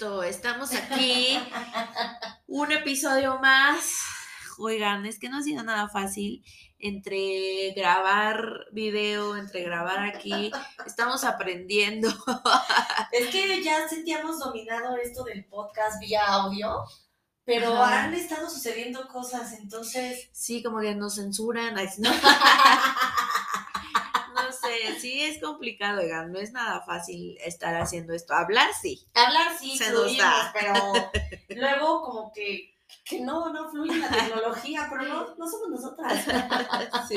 Listo, estamos aquí. Un episodio más. Oigan, es que no ha sido nada fácil entre grabar video, entre grabar aquí. Estamos aprendiendo. Es que ya sentíamos dominado esto del podcast vía audio, pero Ajá. han estado sucediendo cosas, entonces... Sí, como que nos censuran. No, sí es complicado, oigan. No es nada fácil estar haciendo esto. Hablar sí. Hablar sí, Se nos da. pero luego como que, que no, no fluye la tecnología, pero no, no somos nosotras. Sí.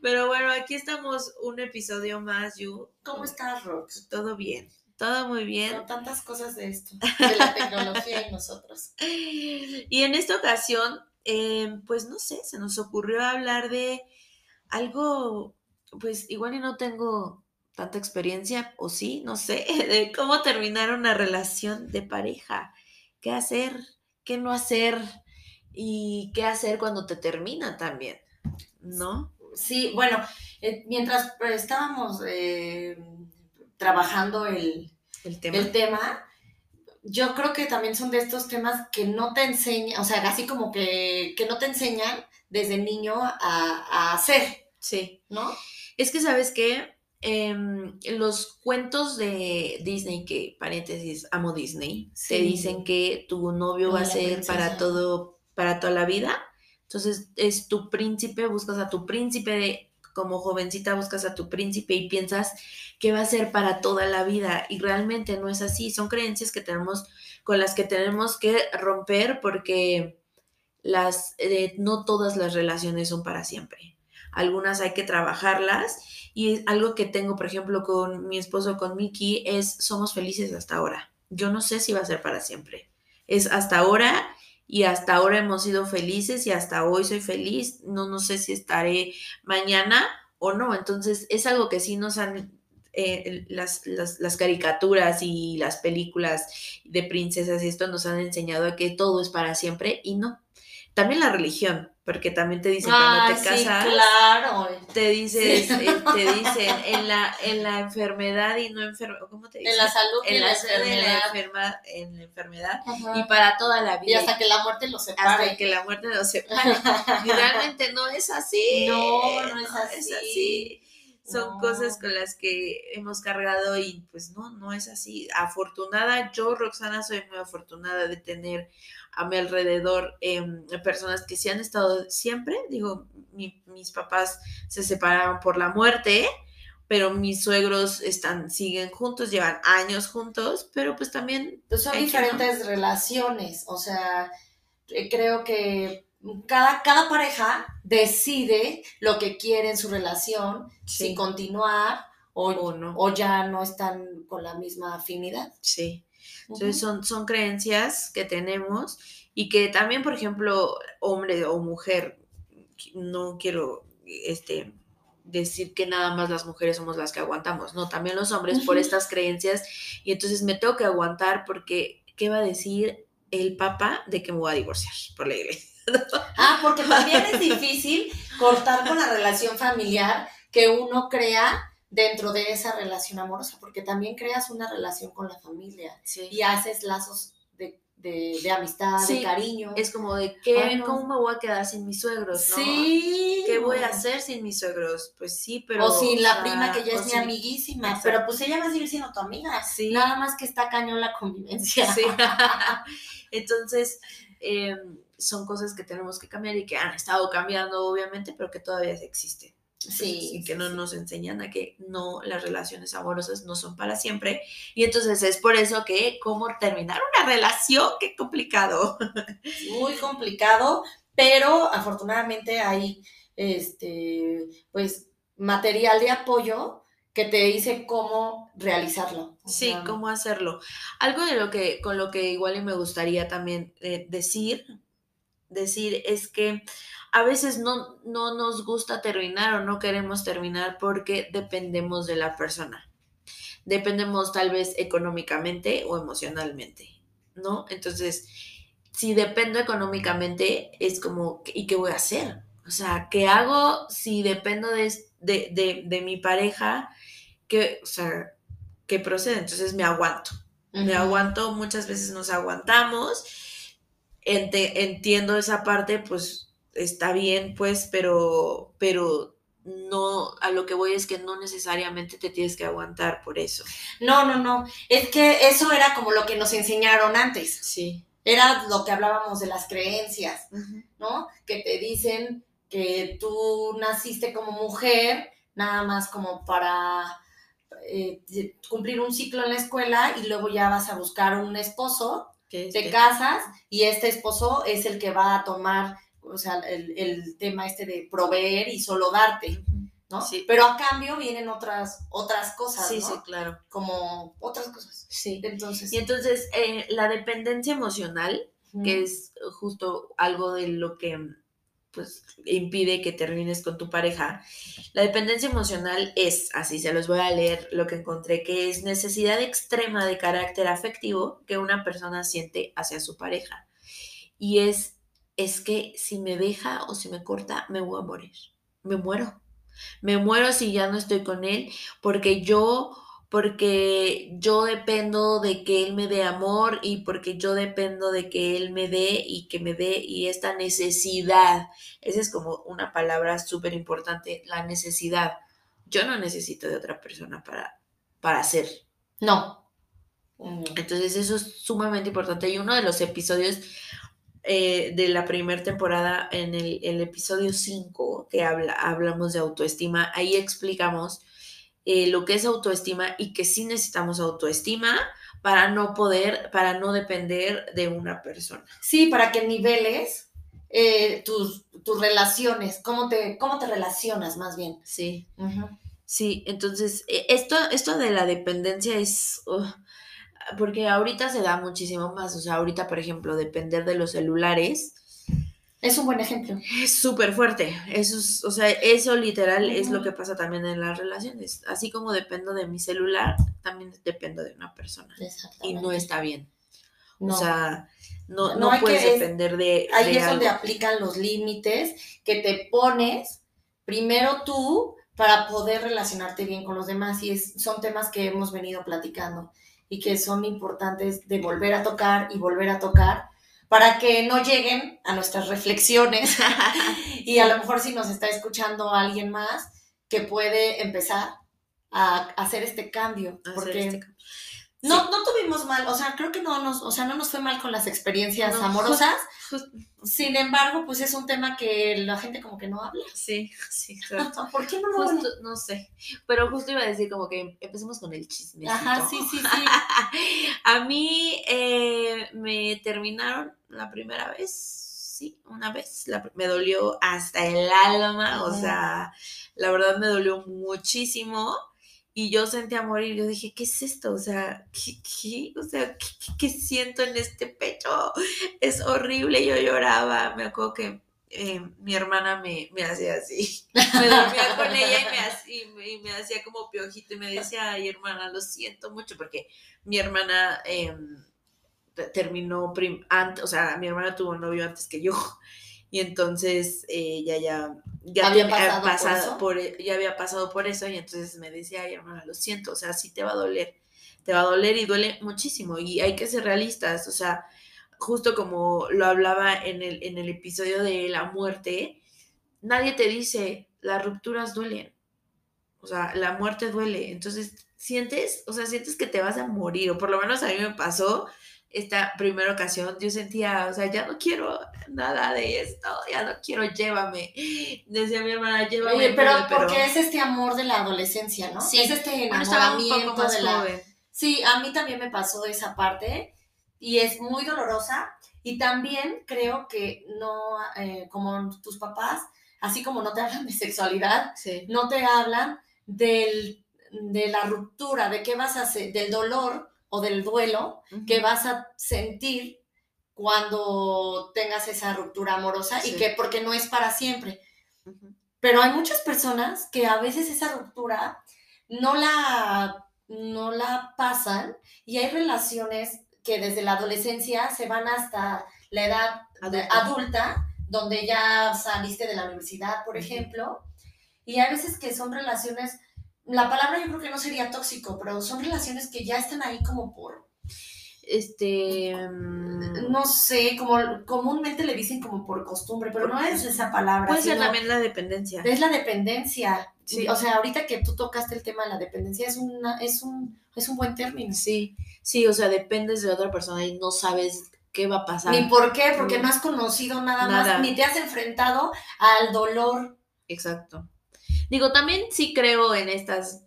Pero bueno, aquí estamos un episodio más, Yu. ¿Cómo estás, Rox? Todo bien. Todo muy bien. Con tantas cosas de esto, de la tecnología y nosotros. Y en esta ocasión, eh, pues no sé, se nos ocurrió hablar de algo, pues igual y no tengo tanta experiencia, o sí, no sé, de cómo terminar una relación de pareja, qué hacer, qué no hacer y qué hacer cuando te termina también, ¿no? Sí, bueno, eh, mientras eh, estábamos eh, trabajando el, El tema. el tema, yo creo que también son de estos temas que no te enseñan, o sea, así como que, que no te enseñan desde niño a, a hacer, Sí. ¿no? Es que, ¿sabes qué? Em, los cuentos de Disney, que paréntesis, amo Disney, te Sí. dicen que tu novio va a ser para todo, para toda la vida. Entonces, es tu príncipe, buscas a tu príncipe, de- como jovencita buscas a tu príncipe y piensas que va a ser para toda la vida. Y realmente no es así. Son creencias que tenemos, con las que tenemos que romper porque las, eh, no todas las relaciones son para siempre. Algunas hay que trabajarlas y algo que tengo, por ejemplo, con mi esposo, con Miki, es somos felices hasta ahora. Yo no sé si va a ser para siempre. Es hasta ahora y hasta ahora hemos sido felices y hasta hoy soy feliz. No, no sé si estaré mañana o no. Entonces es algo que sí nos han... eh, las, las, las caricaturas y las películas de princesas y esto nos han enseñado a que todo es para siempre y no. También la religión, porque también te dicen cuando Ah, te sí, casas, claro. te dices, Sí. eh, te dicen en la, en la enfermedad y no enfermedad, ¿cómo te dicen? En la salud y en la y en enfermedad. enferma- en la enfermedad Ajá. y para toda la Y vida. hasta que la muerte los hasta separe. que la muerte nos separe. Y realmente no es así. No, no es así. así. Son No. cosas con las que hemos cargado y pues no, no es así. Afortunada, yo, Roxana, soy muy afortunada de tener a mi alrededor em, personas que sí han estado siempre. Digo, mi- mis papás se separaron por la muerte, pero mis suegros están, siguen juntos, llevan años juntos, pero pues también Pues son que, diferentes relaciones, o sea, eh, creo que cada, cada pareja decide lo que quiere en su relación, Sí. si continuar o, o no. o ya no están con la misma afinidad. Sí. Entonces son, son creencias que tenemos y que también, por ejemplo, hombre o mujer, no quiero este, decir que nada más las mujeres somos las que aguantamos, no, también los hombres por estas creencias y entonces me tengo que aguantar porque, ¿qué va a decir el papa de que me voy a divorciar por la iglesia? Ah, porque también es difícil cortar con la relación familiar que uno crea dentro de esa relación amorosa, porque también creas una relación con la familia Sí. y haces lazos de, de- de amistad, Sí, de cariño. Es como de, ¿qué, Ay, no. ¿cómo me voy a quedar sin mis suegros? no? Sí. ¿Qué voy a hacer sin mis suegros? Pues sí, pero... o sin la prima que ya es mi amiguísima, Exacto. pero pues ella va a seguir siendo tu amiga. Sí. Nada más que está cañón la convivencia. Sí. Entonces, eh, son cosas que tenemos que cambiar y que han estado cambiando, obviamente, pero que todavía existen. Sí, y que no nos enseñan a que no, las relaciones amorosas no son para siempre. Y entonces es por eso que, ¿cómo terminar una relación? Qué complicado. Muy complicado, pero afortunadamente hay este pues material de apoyo que te dice cómo realizarlo. o Sí, sea, cómo hacerlo. Algo de lo que, con lo que igual y me gustaría también eh, decir, decir es que a veces no, no nos gusta terminar o no queremos terminar porque dependemos de la persona. Dependemos tal vez económicamente o emocionalmente, ¿no? Entonces, si dependo económicamente, es como, ¿y qué voy a hacer? O sea, ¿qué hago si dependo de, de, de, de mi pareja? Que, o sea, que procede. Entonces me aguanto. Me aguanto, muchas veces nos aguantamos. Entiendo esa parte, pues está bien, pues, pero, pero no, a lo que voy es que no necesariamente te tienes que aguantar por eso. No, no, no. Es que eso era como lo que nos enseñaron antes. Sí. Era lo que hablábamos de las creencias, ¿no? Que te dicen que tú naciste como mujer, nada más como para eh, cumplir un ciclo en la escuela y luego ya vas a buscar un esposo, te este- casas y este esposo es el que va a tomar, o sea, el, el tema este de proveer y solo darte, ¿no? Sí. Pero a cambio vienen otras, otras cosas, Sí, ¿no? sí, claro. Como otras cosas. Sí. Entonces, Y entonces, eh, la dependencia emocional, que es justo algo de lo que pues impide que termines con tu pareja. La dependencia emocional es, así se los voy a leer lo que encontré, que es necesidad extrema de carácter afectivo que una persona siente hacia su pareja. Y es, es que si me deja o si me corta, me voy a morir. Me muero. Me muero si ya no estoy con él, porque yo porque yo dependo de que él me dé amor y porque yo dependo de que él me dé y que me dé y esta necesidad, esa es como una palabra súper importante, la necesidad. Yo no necesito de otra persona para, para ser. No. Entonces eso es sumamente importante y uno de los episodios eh, de la primera temporada, en el, el episodio 5, que habla, hablamos de autoestima, ahí explicamos eh, lo que es autoestima y que sí necesitamos autoestima para no poder, para no depender de una persona. Sí, para que niveles eh, tus, tus relaciones, cómo te, cómo te relacionas más bien. Sí, sí, entonces eh, esto, esto de la dependencia es... uh, porque ahorita se da muchísimo más, o sea, ahorita, por ejemplo, depender de los celulares, Es un buen ejemplo. Es súper fuerte. Eso es, o sea, eso literal es lo que pasa también en las relaciones. Así como dependo de mi celular, también dependo de una persona. Y no está bien. No. O sea, no, No puedes que- depender de. Ahí de es donde aplican los límites que te pones primero tú para poder relacionarte bien con los demás. Y es, son temas que hemos venido platicando y que son importantes de volver a tocar y volver a tocar para que no lleguen a nuestras reflexiones y a lo mejor si nos está escuchando alguien más que puede empezar a hacer este cambio. Hacer Porque este cambio. No, no tuvimos mal, o sea, creo que no nos, o sea, no nos fue mal con las experiencias No, amorosas. Just- Sin embargo, pues es un tema que la gente como que no habla. sí, sí, exacto. ¿Por qué no lo habla? Justo, no sé. Pero justo iba a decir como que empecemos con el chisme. Ajá, sí, sí, sí. A mí eh, me terminaron la primera vez, sí, una vez. La- me dolió hasta el alma, o sea, la verdad me dolió muchísimo. Y yo sentía morir, yo dije, ¿qué es esto? O sea, ¿qué, qué? O sea, ¿qué, qué- siento en este pecho? Es horrible, yo lloraba. Me acuerdo que eh, mi hermana me, me hacía así. Me dormía con ella y me, hacía, y me, y me hacía como piojito y me decía, ay hermana, lo siento mucho, porque mi hermana eh, te- terminó, prim- antes, o sea, mi hermana tuvo novio antes que yo. Y entonces eh, ya, ya ¿Había tenía- pasado por eso? por- ya había pasado por eso y entonces me decía, ay hermana, lo siento, o sea, sí te va a doler, te va a doler y duele muchísimo y hay que ser realistas, o sea, justo como lo hablaba en el, en el episodio de la muerte, nadie te dice, las rupturas duelen, o sea, la muerte duele, entonces sientes, o sea, sientes que te vas a morir, o por lo menos a mí me pasó esta primera ocasión, yo sentía, o sea, ya no quiero nada de esto, ya no quiero, llévame. Decía mi hermana, llévame. Oye, pero pero- porque es este amor de la adolescencia, ¿no? Sí. Es este Bueno, estaba un enamoramiento poco más de la... joven. Sí, a mí también me pasó esa parte y es muy dolorosa y también creo que no, eh, como tus papás, así como no te hablan de sexualidad, Sí. no te hablan del, de la ruptura, de qué vas a hacer, del dolor o del duelo que vas a sentir cuando tengas esa ruptura amorosa y que porque no es para siempre. Pero hay muchas personas que a veces esa ruptura no la, no la pasan y hay relaciones que desde la adolescencia se van hasta la edad adulta, donde ya saliste de la universidad, por ejemplo, y hay veces que son relaciones, la palabra yo creo que no sería tóxico, pero son relaciones que ya están ahí como por... Este... Mm, no sé, como comúnmente le dicen como por costumbre, pero no es esa palabra. Puede ser también la dependencia. Es la dependencia. Sí. O sea, ahorita que tú tocaste el tema de la dependencia, es, una, es, un, es un buen término. Sí, sí, o sea, dependes de otra persona y no sabes qué va a pasar. Ni por qué, porque no, has conocido nada, más, ni te has enfrentado al dolor. Exacto. Digo, también sí creo en estas,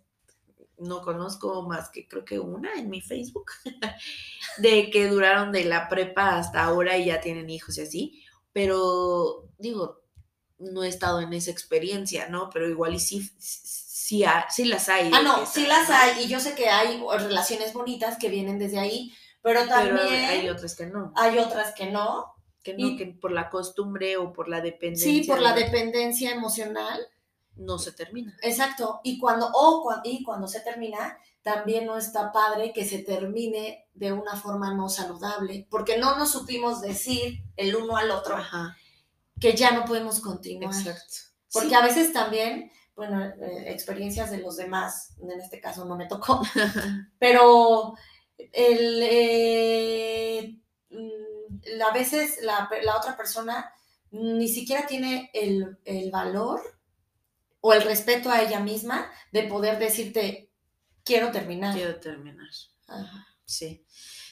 no conozco más que creo que una en mi Facebook, de que duraron de la prepa hasta ahora y ya tienen hijos y así, pero digo, no he estado en esa experiencia, ¿no? Pero igual y sí, sí, sí las hay. Ah, no, sí las hay y yo sé que hay relaciones bonitas que vienen desde ahí, pero también... hay otras que no. Hay otras que no. Que no, que por la costumbre o por la dependencia. Sí, por la dependencia emocional no se termina. Exacto. Y cuando, o y cuando se termina, también no está padre que se termine de una forma no saludable, porque no nos supimos decir el uno al otro que ya no podemos continuar. Exacto. Porque a veces también, bueno, eh, experiencias de los demás, en este caso no me tocó, pero el, eh, mm, a veces la, otra persona ni siquiera tiene el, el valor o el respeto a ella misma de poder decirte, quiero terminar. Quiero terminar. Sí.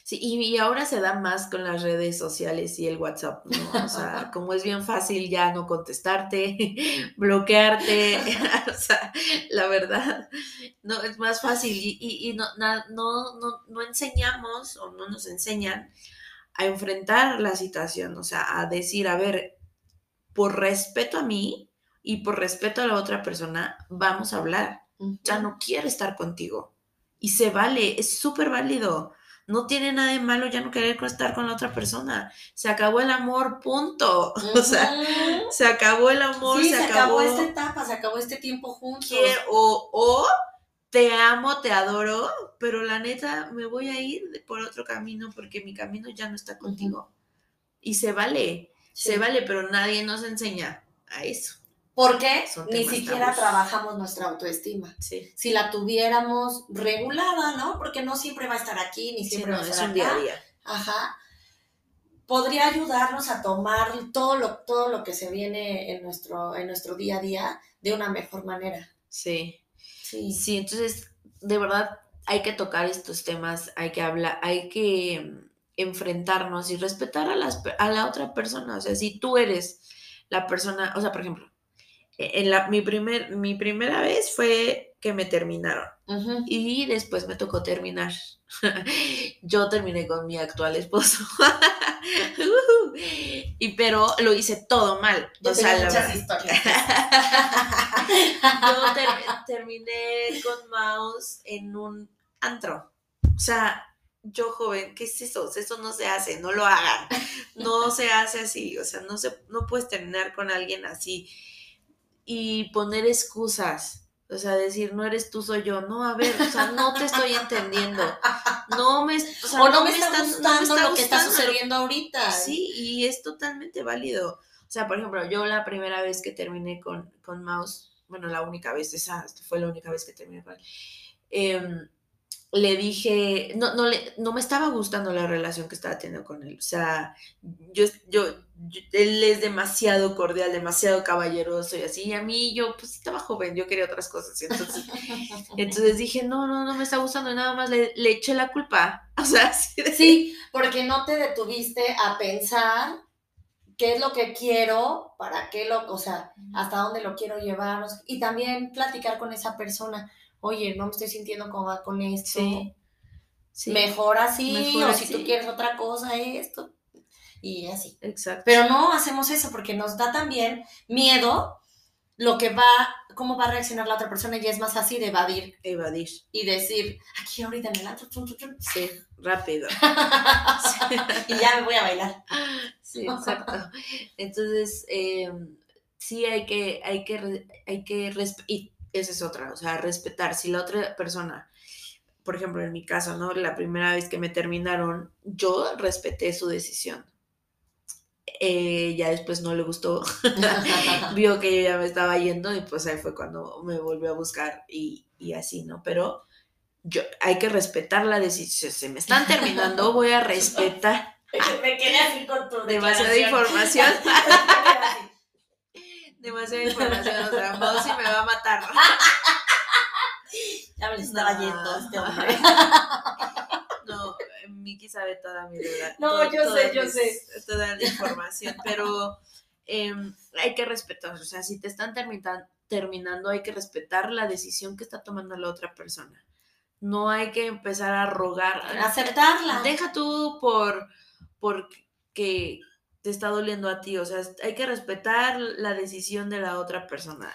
Sí, y, ahora se da más con las redes sociales y el WhatsApp, ¿no? O sea, como es bien fácil ya no contestarte, bloquearte, o sea, la verdad, no, es más fácil y, y, no, no, no, no enseñamos o no nos enseñan a enfrentar la situación, o sea, a decir, a ver, por respeto a mí, y por respeto a la otra persona, vamos a hablar. Ya no quiere estar contigo. Y se vale, es súper válido. No tiene nada de malo ya no querer estar con la otra persona. Se acabó el amor, punto. O sea, se acabó el amor, se, acabó... esta etapa, se acabó este tiempo juntos. o, o te amo, te adoro, pero la neta me voy a ir por otro camino porque mi camino ya no está contigo. Y se vale, se vale, pero nadie nos enseña a eso. Porque ni siquiera trabajamos nuestra autoestima. Si la tuviéramos regulada, ¿no? Porque no siempre va a estar aquí, ni siempre va a estar es un día a día. Ajá. Podría ayudarnos a tomar todo lo, todo lo que se viene en nuestro, en nuestro día a día de una mejor manera. Sí. Sí. Sí, entonces, de verdad, hay que tocar estos temas, hay que hablar, hay que enfrentarnos y respetar a, las, a la otra persona. O sea, si tú eres la persona, o sea, por ejemplo, en la, mi, primer, mi primera vez fue que me terminaron y después me tocó terminar. Yo terminé con mi actual esposo. y pero lo hice todo mal. Yo o sea, muchas historias. Yo terminé con Mouse en un antro. O sea, yo joven, ¿qué es eso? Eso no se hace, no lo hagan. No se hace así, o sea, no se no puedes terminar con alguien así y poner excusas. O sea, decir, no eres tú, soy yo. No, a ver, o sea, no te estoy entendiendo. No me, o, no, me, está, gustando lo que está sucediendo ahorita. Sí, y es totalmente válido. O sea, por ejemplo, yo la primera vez que terminé con, con Mouse, bueno, la única vez, esa fue la única vez que terminé con él, eh, le dije, no, no, le, no me estaba gustando la relación que estaba teniendo con él. O sea, yo, yo, él es demasiado cordial, demasiado caballeroso y así. Y a mí yo, pues estaba joven, yo quería otras cosas. Entonces, entonces dije, no, no, no me está gustando. Y nada más le, le eché la culpa. O sea, sí, porque no te detuviste a pensar qué es lo que quiero, para qué lo, o sea, hasta dónde lo quiero llevar. Y también platicar con esa persona oye, no me estoy sintiendo cómoda con esto. Sí. Mejor así, o si tú quieres otra cosa, esto. Y así. Exacto. Pero no hacemos eso porque nos da también miedo lo que va, cómo va a reaccionar la otra persona y es más fácil de evadir Evadir. y decir, aquí ahorita en el antro, chun, chun, chun". Sí, rápido. y ya me voy a bailar. Sí, exacto. Entonces, eh, sí hay que, hay que, hay que, y esa es otra, o sea, respetar. Si la otra persona, por ejemplo, en mi caso, ¿no? La primera vez que me terminaron, yo respeté su decisión. Eh, ya después no le gustó, vio que yo ya me estaba yendo y pues ahí fue cuando me volvió a buscar y, y así, ¿no? Pero yo, hay que respetar la decisión. Se me están terminando, voy a respetar. me quedé así con tu Demasiada información. Demasiada información, o sea, Mousy me va a matar. Ya me lo estaba No. yendo este hombre. No, Miki sabe toda mi verdad. No, to- yo todas sé, yo mis- sé. Toda la información, pero em, hay que respetar, o sea, si te están termina- terminando, hay que respetar la decisión que está tomando la otra persona. No hay que empezar a rogar. Aceptarla. Deja tú por, por que te está doliendo a ti, o sea, hay que respetar la decisión de la otra persona,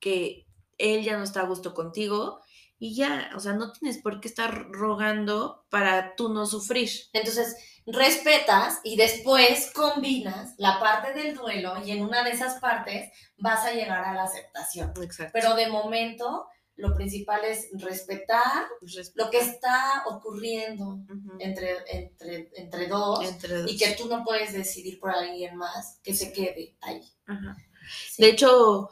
que él ya no está a gusto contigo y ya, o sea, no tienes por qué estar rogando para tú no sufrir. Entonces, respetas y después combinas la parte del duelo y en una de esas partes vas a llegar a la aceptación. Exacto. Pero de momento, lo principal es respetar lo que está ocurriendo entre, entre, entre dos entre dos. y que tú no puedes decidir por alguien más que se quede ahí. Sí. De hecho,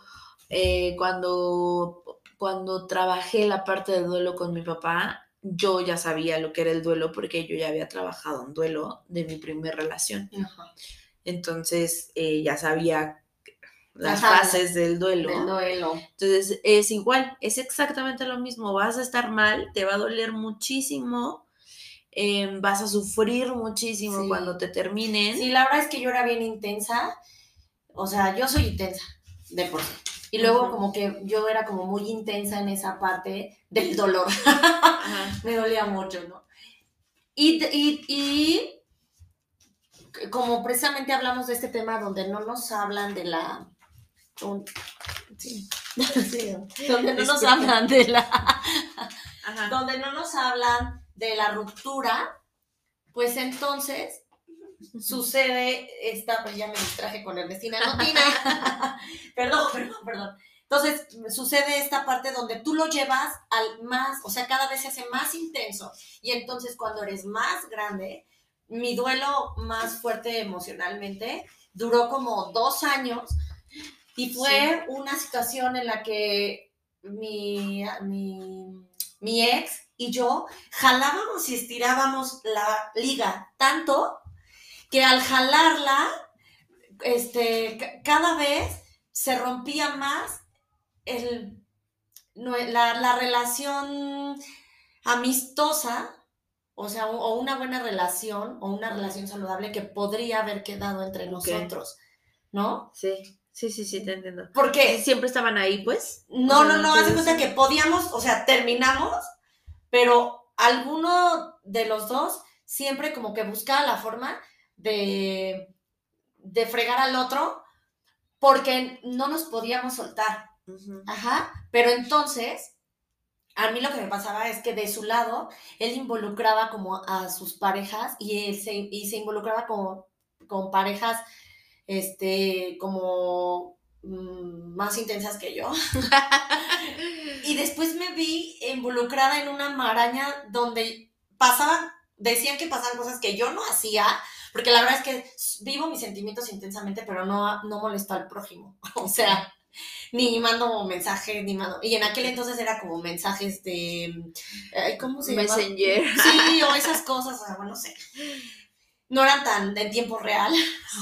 eh, cuando, cuando trabajé la parte del duelo con mi papá, yo ya sabía lo que era el duelo porque yo ya había trabajado en duelo de mi primera relación. Entonces eh, ya sabía las Ajá. fases del duelo. Del duelo. Entonces es igual, es exactamente lo mismo. Vas a estar mal, te va a doler muchísimo, em, vas a sufrir muchísimo Sí. cuando te terminen. Sí, la verdad es que yo era bien intensa. O sea, yo soy intensa, de por sí. Y luego como que yo era como muy intensa en esa parte del dolor. Me dolía mucho, ¿no? Y, y, y como precisamente hablamos de este tema donde no nos hablan de la... un- sí, sí, donde no nos hablan de la... Ajá. donde no nos hablan de la ruptura, pues entonces sucede esta, pues ya me distraje con Ernestina Notina. perdón, perdón, perdón. Entonces sucede esta parte donde tú lo llevas al más, o sea, cada vez se hace más intenso. Y entonces cuando eres más grande, mi duelo más fuerte emocionalmente duró como dos años y fue una situación en la que mi, mi, mi ex y yo jalábamos y estirábamos la liga tanto que al jalarla, este, ca- cada vez se rompía más el, la, la relación amistosa, o sea, o una buena relación o una relación saludable que podría haber quedado entre nosotros, ¿no? Sí, sí, sí, sí, te entiendo. Porque Siempre estaban ahí, pues. no, O sea, no, no, entonces- cuenta que podíamos, o sea, terminamos, pero alguno de los dos siempre como que buscaba la forma de, de fregar al otro porque no nos podíamos soltar. Ajá. Pero entonces, a mí lo que me pasaba es que de su lado, él involucraba como a sus parejas y, él se, y se involucraba como, con parejas, este, como mm, más intensas que yo. Y después me vi involucrada en una maraña donde pasaban, decían que pasaban cosas que yo no hacía, porque la verdad es que vivo mis sentimientos intensamente, pero no, no molesto al prójimo. O sea, ni mando mensajes, ni mando. Y en aquel entonces era como mensajes de. ¿Cómo se llama? Messenger. Sí, o esas cosas, o sea, bueno, no sé. No eran tan en tiempo real.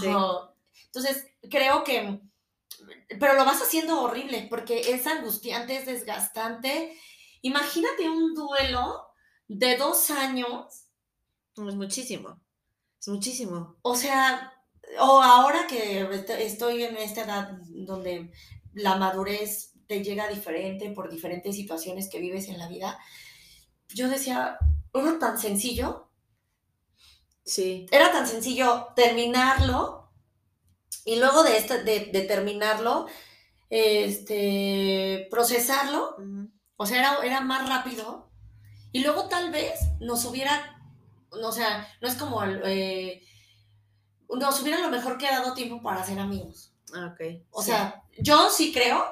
Sí. O- Entonces, creo que, pero lo vas haciendo horrible porque es angustiante, es desgastante. Imagínate un duelo de dos años, Es muchísimo. Es muchísimo. o sea, o ahora que est- estoy en esta edad donde la madurez te llega diferente por diferentes situaciones que vives en la vida, yo decía, era tan sencillo, Sí. era tan sencillo terminarlo y luego de, este, de, de terminarlo, este, procesarlo, o sea, era, era más rápido, y luego tal vez nos hubiera, o sea, no es como, eh, nos hubiera a lo mejor quedado tiempo para ser amigos. Ah, ok. O Sí. sea, yo sí creo,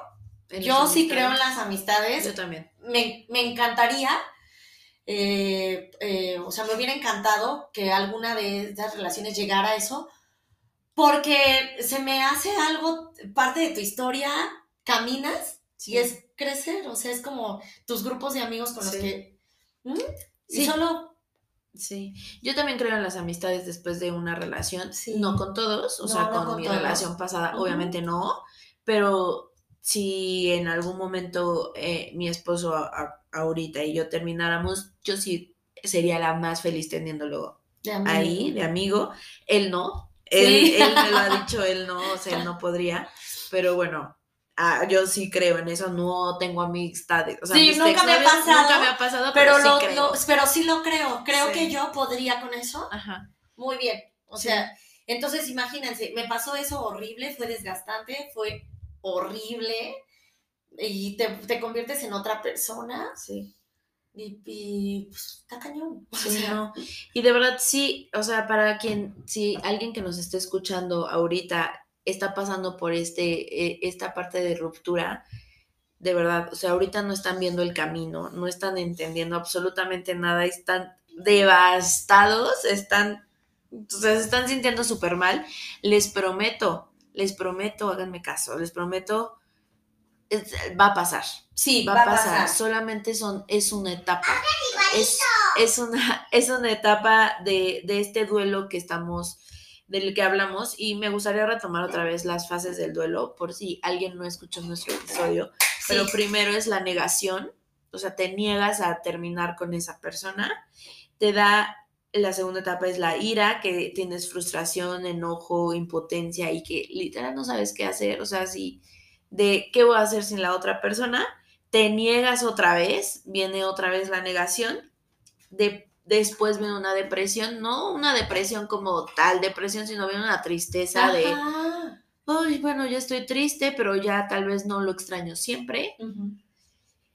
En yo sí creo en las amistades, Yo también. me, me encantaría, eh, eh, o sea, me hubiera encantado que alguna de estas relaciones llegara a eso, porque se me hace algo, parte de tu historia, caminas Sí. y es crecer, o sea, es como tus grupos de amigos con los Sí. que... ¿Mm? Y Sí. solo... Sí, yo también creo en las amistades después de una relación, no con todos, o No, sea, no con, con mi todos. relación pasada, obviamente no, pero si en algún momento eh, mi esposo a- a- ahorita y yo termináramos, yo sí sería la más feliz teniéndolo de ahí, de amigo, él no, él, Sí. él me lo ha dicho, él no, o sea, él no podría, pero bueno. ah, yo sí creo en eso, no tengo amistades. O sea, Sí, nunca me ha pasado, Nunca me ha pasado, Pero, pero, sí lo, creo. lo- pero sí lo creo, creo Sí. que yo podría con eso. Ajá. Muy bien. O sea, entonces imagínense, me pasó eso horrible, fue desgastante, fue horrible y te, te conviertes en otra persona Sí. Y, y, pues, está cañón. O Sí, sea, no. Y de verdad sí, o sea, para quien, si alguien que nos esté escuchando ahorita está pasando por este, eh, esta parte de ruptura, de verdad, o sea, ahorita no están viendo el camino, no están entendiendo absolutamente nada, están devastados, están, o sea, se están sintiendo súper mal. Les prometo, les prometo, háganme caso, les prometo, es- va a pasar sí, va a pasar. Solamente son, es una etapa. Es, es una, es una etapa de, de este duelo que estamos, del que hablamos. Y me gustaría retomar otra vez las fases del duelo, por si alguien no escuchó nuestro episodio. Pero primero es la negación, o sea, te niegas a terminar con esa persona. Te da, la segunda etapa es la ira, que tienes frustración, enojo, impotencia y que literal no sabes qué hacer. O sea, si de qué voy a hacer sin la otra persona, te niegas otra vez, viene otra vez la negación, de, después viene una depresión, no una depresión como tal depresión, sino viene una tristeza de, ay, bueno, ya estoy triste, pero ya tal vez no lo extraño siempre.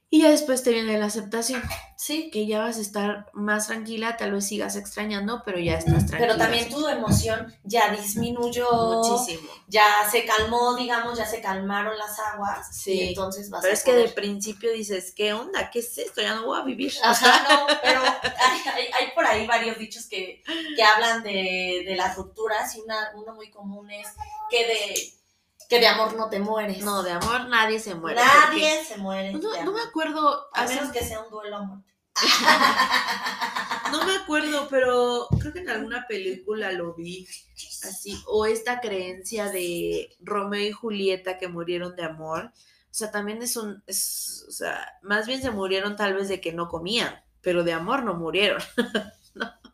Y ya después te viene la aceptación, Sí, que ya vas a estar más tranquila, tal vez sigas extrañando, pero ya estás tranquila. pero también tu emoción ya disminuyó, Muchísimo. ya se calmó, digamos, ya se calmaron las aguas. Sí. Y entonces vas Pero a es que de principio dices, ¿qué onda? ¿Qué es esto? Ya no voy a vivir. Ajá, no, pero hay, hay- hay por ahí varios dichos que, que hablan de, de las rupturas y una, uno muy común es que de, que de amor no te mueres. No, de amor nadie se muere. Nadie se muere. No, no me acuerdo, A hace- menos que sea un duelo a muerte. no me acuerdo, pero creo que en alguna película lo vi así. O esta creencia de Romeo y Julieta que murieron de amor. O sea, también es un, es, o sea, más bien se murieron tal vez de que no comían, pero de amor no murieron.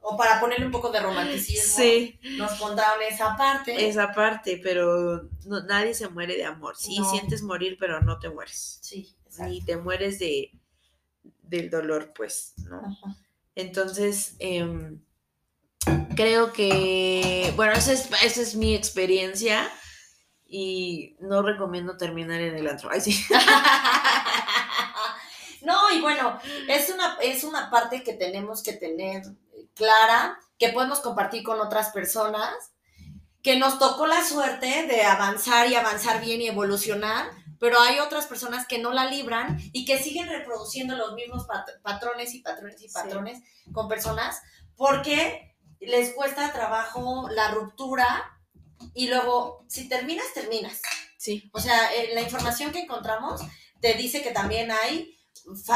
O para ponerle un poco de romanticismo, Sí, nos pondrán esa parte. esa parte, pero no- nadie se muere de amor. Sí, No. sientes morir, pero no te mueres. Sí, exacto. Ni te mueres de del dolor, pues, ¿no? Ajá. Entonces, em, creo que, bueno, esa es, esa es mi experiencia y no recomiendo terminar en el antro. Ay, sí. No, y bueno, es una, es una parte que tenemos que tener clara, que podemos compartir con otras personas, que nos tocó la suerte de avanzar y avanzar bien y evolucionar, pero hay otras personas que no la libran y que siguen reproduciendo los mismos pat- patrones y patrones y Sí. patrones con personas porque les cuesta trabajo la ruptura y luego, si terminas, terminas. Sí, O sea, eh, la información que encontramos te dice que también hay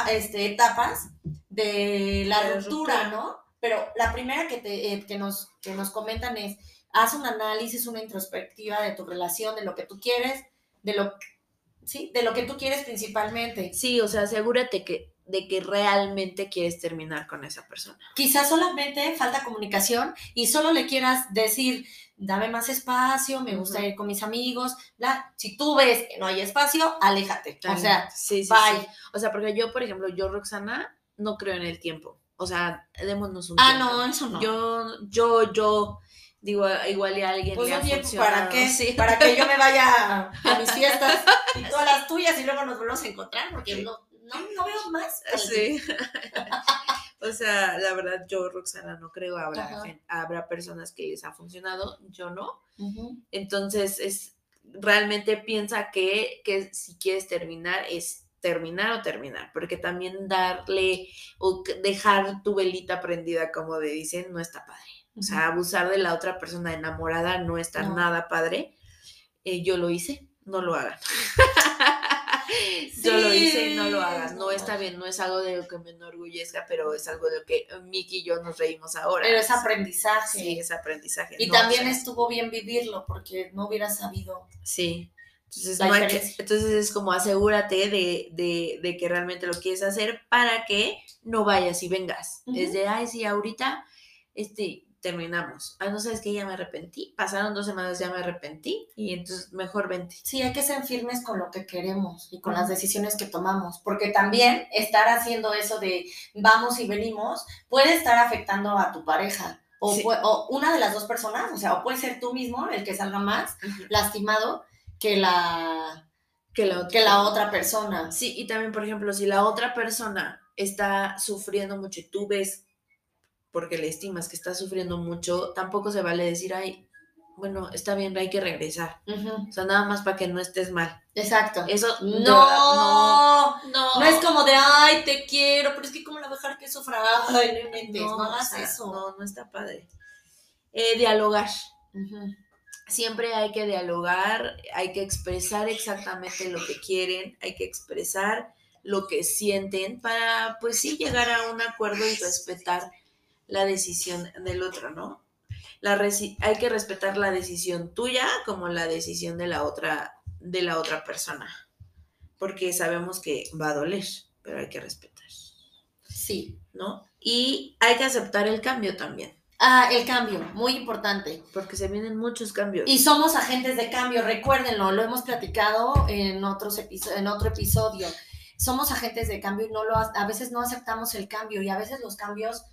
este, etapas de la De la ruptura, ruptura. ¿no? Pero la primera que, te, eh, que, nos, que nos comentan es, haz un análisis, una introspectiva de tu relación, de lo que tú quieres, de lo, ¿sí? de lo que tú quieres principalmente. sí, o sea, asegúrate que, de que realmente quieres terminar con esa persona. Quizás solamente falta comunicación y solo le quieras decir, dame más espacio, me gusta Ujú. ir con mis amigos, bla. Si tú ves que no hay espacio, aléjate. O sea, sí, sí, bye. sí. O sea, porque yo, por ejemplo, yo, Roxana, no creo en el tiempo. O sea, démonos un Ah, tiempo. no, eso no. Yo, yo, yo Digo, igual y a alguien Pues le oye. ¿para qué? Sí. Para que yo me vaya a mis fiestas y todas las tuyas y luego nos volvemos a encontrar porque no, no, no veo más. Sí. o sea, la verdad, yo, Roxana, no creo. Habrá, Ajá. habrá personas que les ha funcionado, yo no. Entonces, es realmente piensa que, que si quieres terminar, es terminar o terminar, porque también darle o dejar tu velita prendida, como le dicen, no está padre. O sea, abusar de la otra persona enamorada no está No. nada padre. Eh, yo lo hice, no lo hagan. Yo lo hice, no lo hagan. No está bien, no es algo de lo que me enorgullezca, pero es algo de lo que Miki y yo nos reímos ahora. Pero es aprendizaje. Sí, es aprendizaje. y no, también o sea, estuvo bien vivirlo porque no hubiera sabido. Sí. Entonces, no hay que- entonces es como asegúrate de, de, de que realmente lo quieres hacer para que no vayas y vengas. Es de, ay, sí, ahorita este, terminamos. Ah, no sabes que ya me arrepentí. Pasaron dos semanas, ya me arrepentí. Y entonces mejor vente. Sí, hay que ser firmes con lo que queremos y con las decisiones que tomamos, porque también estar haciendo eso de vamos y venimos puede estar afectando a tu pareja. O, Sí. o una de las dos personas, o sea, o puede ser tú mismo el que salga más lastimado que la, Que la otra. que la otra persona. Sí, y también, por ejemplo, si la otra persona está sufriendo mucho y tú ves, porque le estimas que está sufriendo mucho, tampoco se vale decir, ay, bueno, está bien, hay que regresar. O sea, nada más para que no estés mal. Exacto. Eso No, verdad, no, no. no es como de, ay, te quiero, pero es que cómo la voy a dejar que sufra. Ay, no inventes, no, hagas sea, eso. No, no está padre. Eh, dialogar. Siempre hay que dialogar, hay que expresar exactamente lo que quieren, hay que expresar lo que sienten para, pues sí, llegar a un acuerdo y respetar la decisión del otro, ¿no? La hay que respetar la decisión tuya como la decisión de la otra, de la otra persona, porque sabemos que va a doler, pero hay que respetar, Sí. ¿no? Y hay que aceptar el cambio también, Ah, el cambio, muy importante. porque se vienen muchos cambios. Y somos agentes de cambio, recuérdenlo, lo hemos platicado en, otros en otro episodio. Somos agentes de cambio y no lo, a veces no aceptamos el cambio y a veces los cambios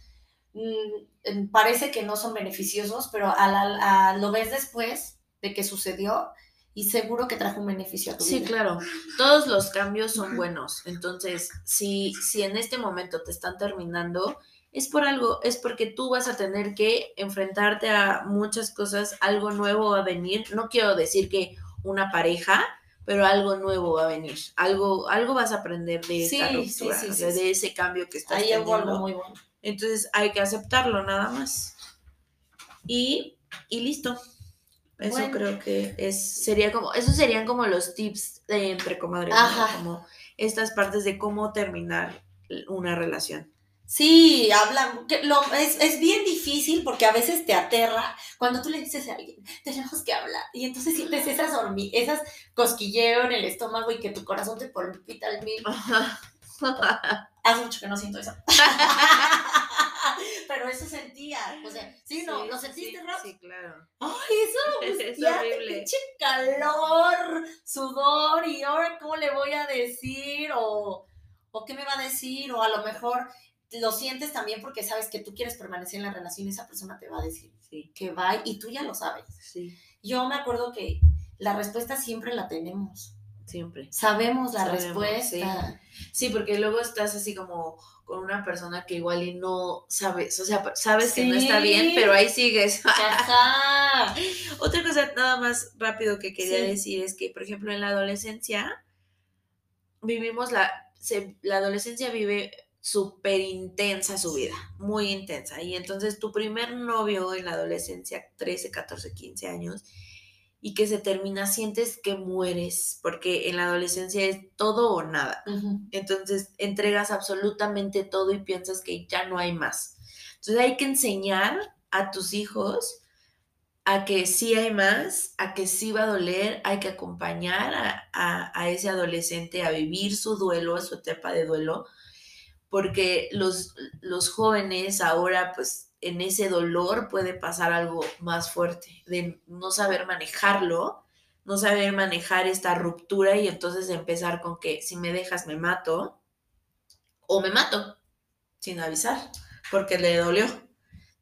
mm, parece que no son beneficiosos, pero a la- a- lo ves después de que sucedió y seguro que trajo un beneficio a tu Sí, vida. claro. Todos los cambios son buenos. Entonces, si, si en este momento te están terminando, es por algo, es porque tú vas a tener que enfrentarte a muchas cosas, algo nuevo va a venir. No quiero decir que una pareja, pero algo nuevo va a venir. Algo, algo vas a aprender de Sí, ruptura, sí, sí, o sea, sí, de ese cambio que estás Ahí teniendo. algo muy bueno. Entonces hay que aceptarlo nada más. Y, y listo. Eso Bueno. creo que es, sería como, esos serían como los tips de entre comadres, ¿no? Como estas partes de cómo terminar una relación. Sí, hablan, que lo, es, es bien difícil porque a veces te aterra cuando tú le dices a alguien, tenemos que hablar, y entonces sientes esas esas cosquilleo en el estómago y que tu corazón te palpita al mil. Hace mucho que no siento eso. Pero eso sentía, o sea, sí, no, ¿lo sentiste, sí? Sí, claro. Ay, eso, Es horrible. pinche calor, sudor, y ahora cómo le voy a decir, o, o qué me va a decir, o a lo mejor lo sientes también porque sabes que tú quieres permanecer en la relación y esa persona te va a decir Sí, que va y tú ya lo sabes. sí, Yo me acuerdo que la respuesta siempre la tenemos. siempre. Sabemos la Sabemos, respuesta. Sí, porque luego estás así como con una persona que igual y no sabes, o sea, sabes que no está bien, pero ahí sigues. Ajá. Otra cosa nada más rápido que quería Sí. decir es que, por ejemplo, en la adolescencia vivimos la, se- la adolescencia vive súper intensa su vida, muy intensa. Y entonces tu primer novio en la adolescencia, 13, 14, 15 años, y que se termina, sientes que mueres, porque en la adolescencia es todo o nada. Entonces entregas absolutamente todo y piensas que ya no hay más. Entonces hay que enseñar a tus hijos a que sí hay más, a que sí va a doler, hay que acompañar a, a- a ese adolescente a vivir su duelo, su etapa de duelo, porque los, los jóvenes ahora pues en ese dolor puede pasar algo más fuerte, de no saber manejarlo, no saber manejar esta ruptura y entonces empezar con que si me dejas me mato o me mato sin avisar porque le dolió.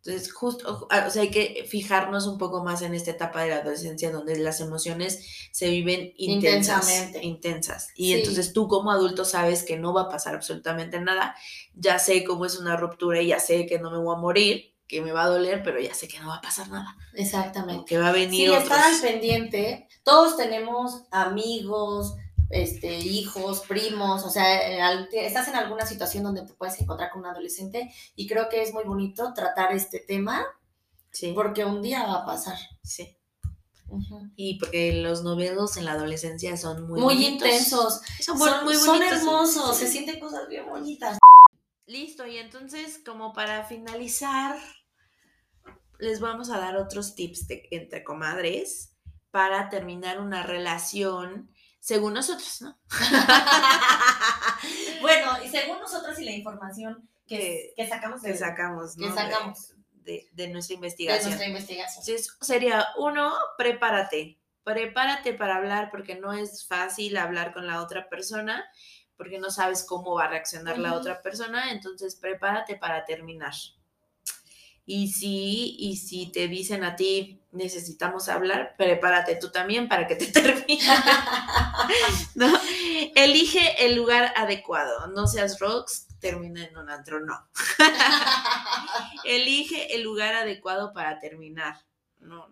Entonces, justo, o sea, hay que fijarnos un poco más en esta etapa de la adolescencia donde las emociones se viven intensas. Intensamente. Intensas. Y Sí. entonces tú como adulto sabes que no va a pasar absolutamente nada. Ya sé cómo es una ruptura y ya sé que no me voy a morir, que me va a doler, pero ya sé que no va a pasar nada. Exactamente. Que va a Sí, venir otros. estar al pendiente. Todos tenemos amigos, este, hijos, primos, o sea, estás en alguna situación donde te puedes encontrar con un adolescente y creo que es muy bonito tratar este tema Sí, porque un día va a pasar. sí. Y porque los noviazgos en la adolescencia son muy, Muy, bonitos. intensos, Son, son, muy son hermosos, Sí. se sienten cosas bien bonitas. Listo, y entonces como para finalizar, les vamos a dar otros tips de- entre comadres para terminar una relación según nosotros, ¿no? bueno, y según nosotros y la información que, Que- sacamos de, Que sacamos, ¿no? que De- sacamos De, de nuestra de investigación. nuestra investigación. Entonces, sería uno, prepárate. Prepárate para hablar porque no es fácil hablar con la otra persona, porque no sabes cómo va a reaccionar la otra persona, entonces prepárate para terminar. Y si, y si te dicen a ti, necesitamos hablar, prepárate tú también para que te termine. ¿no? Elige el lugar adecuado, no seas rocks, termina en un antro, no. Elige el lugar adecuado para terminar. No,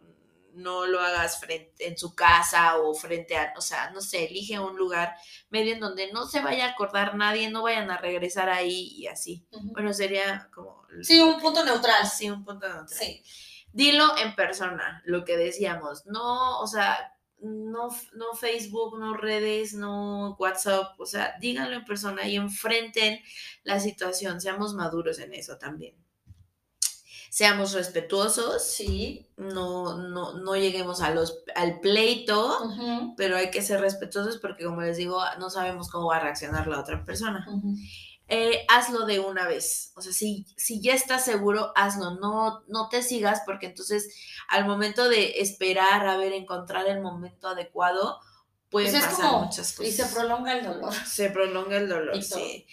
no lo hagas frente, en su casa o frente a, o sea, no sé, elige un lugar medio en donde no se vaya a acordar nadie, no vayan a regresar ahí y así. Bueno, sería como... Sí, un punto neutral. Sí, un punto neutral. Sí. Dilo en persona, lo que decíamos. No, o sea, no, no Facebook, no redes, no WhatsApp. O sea, díganlo en persona y enfrenten la situación. Seamos maduros en eso también. Seamos respetuosos, Sí. no, no, no lleguemos a los, al pleito, pero hay que ser respetuosos porque, como les digo, no sabemos cómo va a reaccionar la otra persona eh, hazlo de una vez. O sea, si, si ya estás seguro, hazlo. No, no te sigas porque entonces al momento de esperar a ver, encontrar el momento adecuado, pueden Pues es pasar como- muchas Y cosas. se prolonga el dolor. Se prolonga el dolor, Y sí.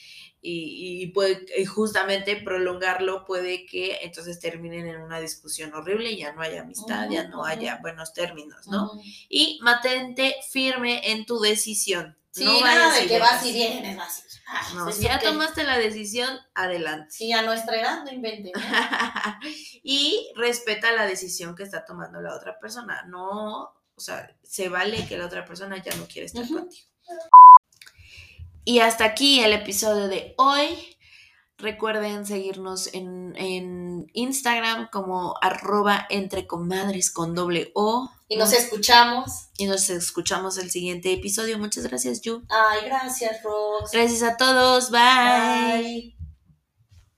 Y, y puede, y justamente prolongarlo puede que entonces terminen en una discusión horrible y ya no haya amistad, ya no haya buenos términos, ¿no? Y mantente firme en tu decisión. Sí, no nada de que vas y vienes, vas. y- Ah, No, pues, si ya tomaste la decisión, adelante. Sí, a nuestra edad no inventen. ¿eh? y respeta la decisión que está tomando la otra persona. No, o sea, se vale que la otra persona ya no quiere estar contigo. Y hasta aquí el episodio de hoy. Recuerden seguirnos en, en Instagram como arroba entre comadres con doble O. Y nos escuchamos. Y nos escuchamos el siguiente episodio. Muchas gracias, Yu. Ay, gracias, Rox. Gracias a todos. Bye. Bye.